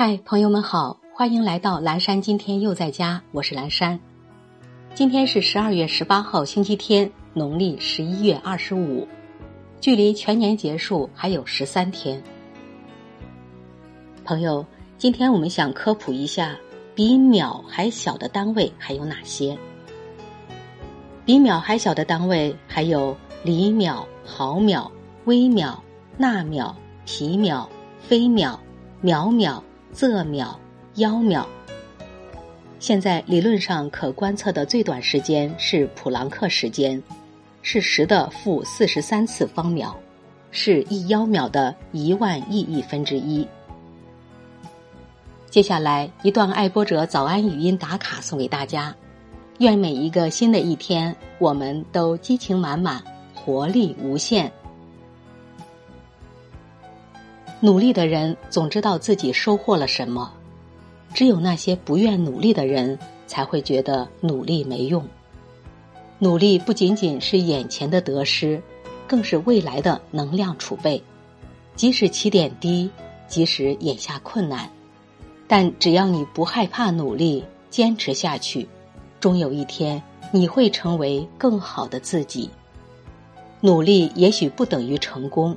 嗨，朋友们好，欢迎来到蓝山。今天又在家，我是蓝山。今天是十二月十八号，星期天，农历十一月二十五，距离全年结束还有十三天。朋友，今天我们想科普一下，比秒还小的单位还有哪些？比秒还小的单位还有厘秒、毫秒、微秒、纳秒、皮秒、飞秒、秒秒。仄秒、幺秒。现在理论上可观测的最短时间是普朗克时间，是十的负四十三次方秒，是一幺秒的一万亿亿分之一。接下来一段爱播者早安语音打卡送给大家，愿每一个新的一天，我们都激情满满，活力无限。努力的人总知道自己收获了什么，只有那些不愿努力的人才会觉得努力没用。努力不仅仅是眼前的得失，更是未来的能量储备。即使起点低，即使眼下困难，但只要你不害怕努力，坚持下去，终有一天你会成为更好的自己。努力也许不等于成功。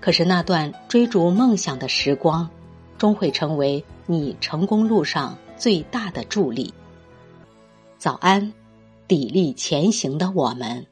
可是那段追逐梦想的时光，终会成为你成功路上最大的助力。早安，砥砺前行的我们。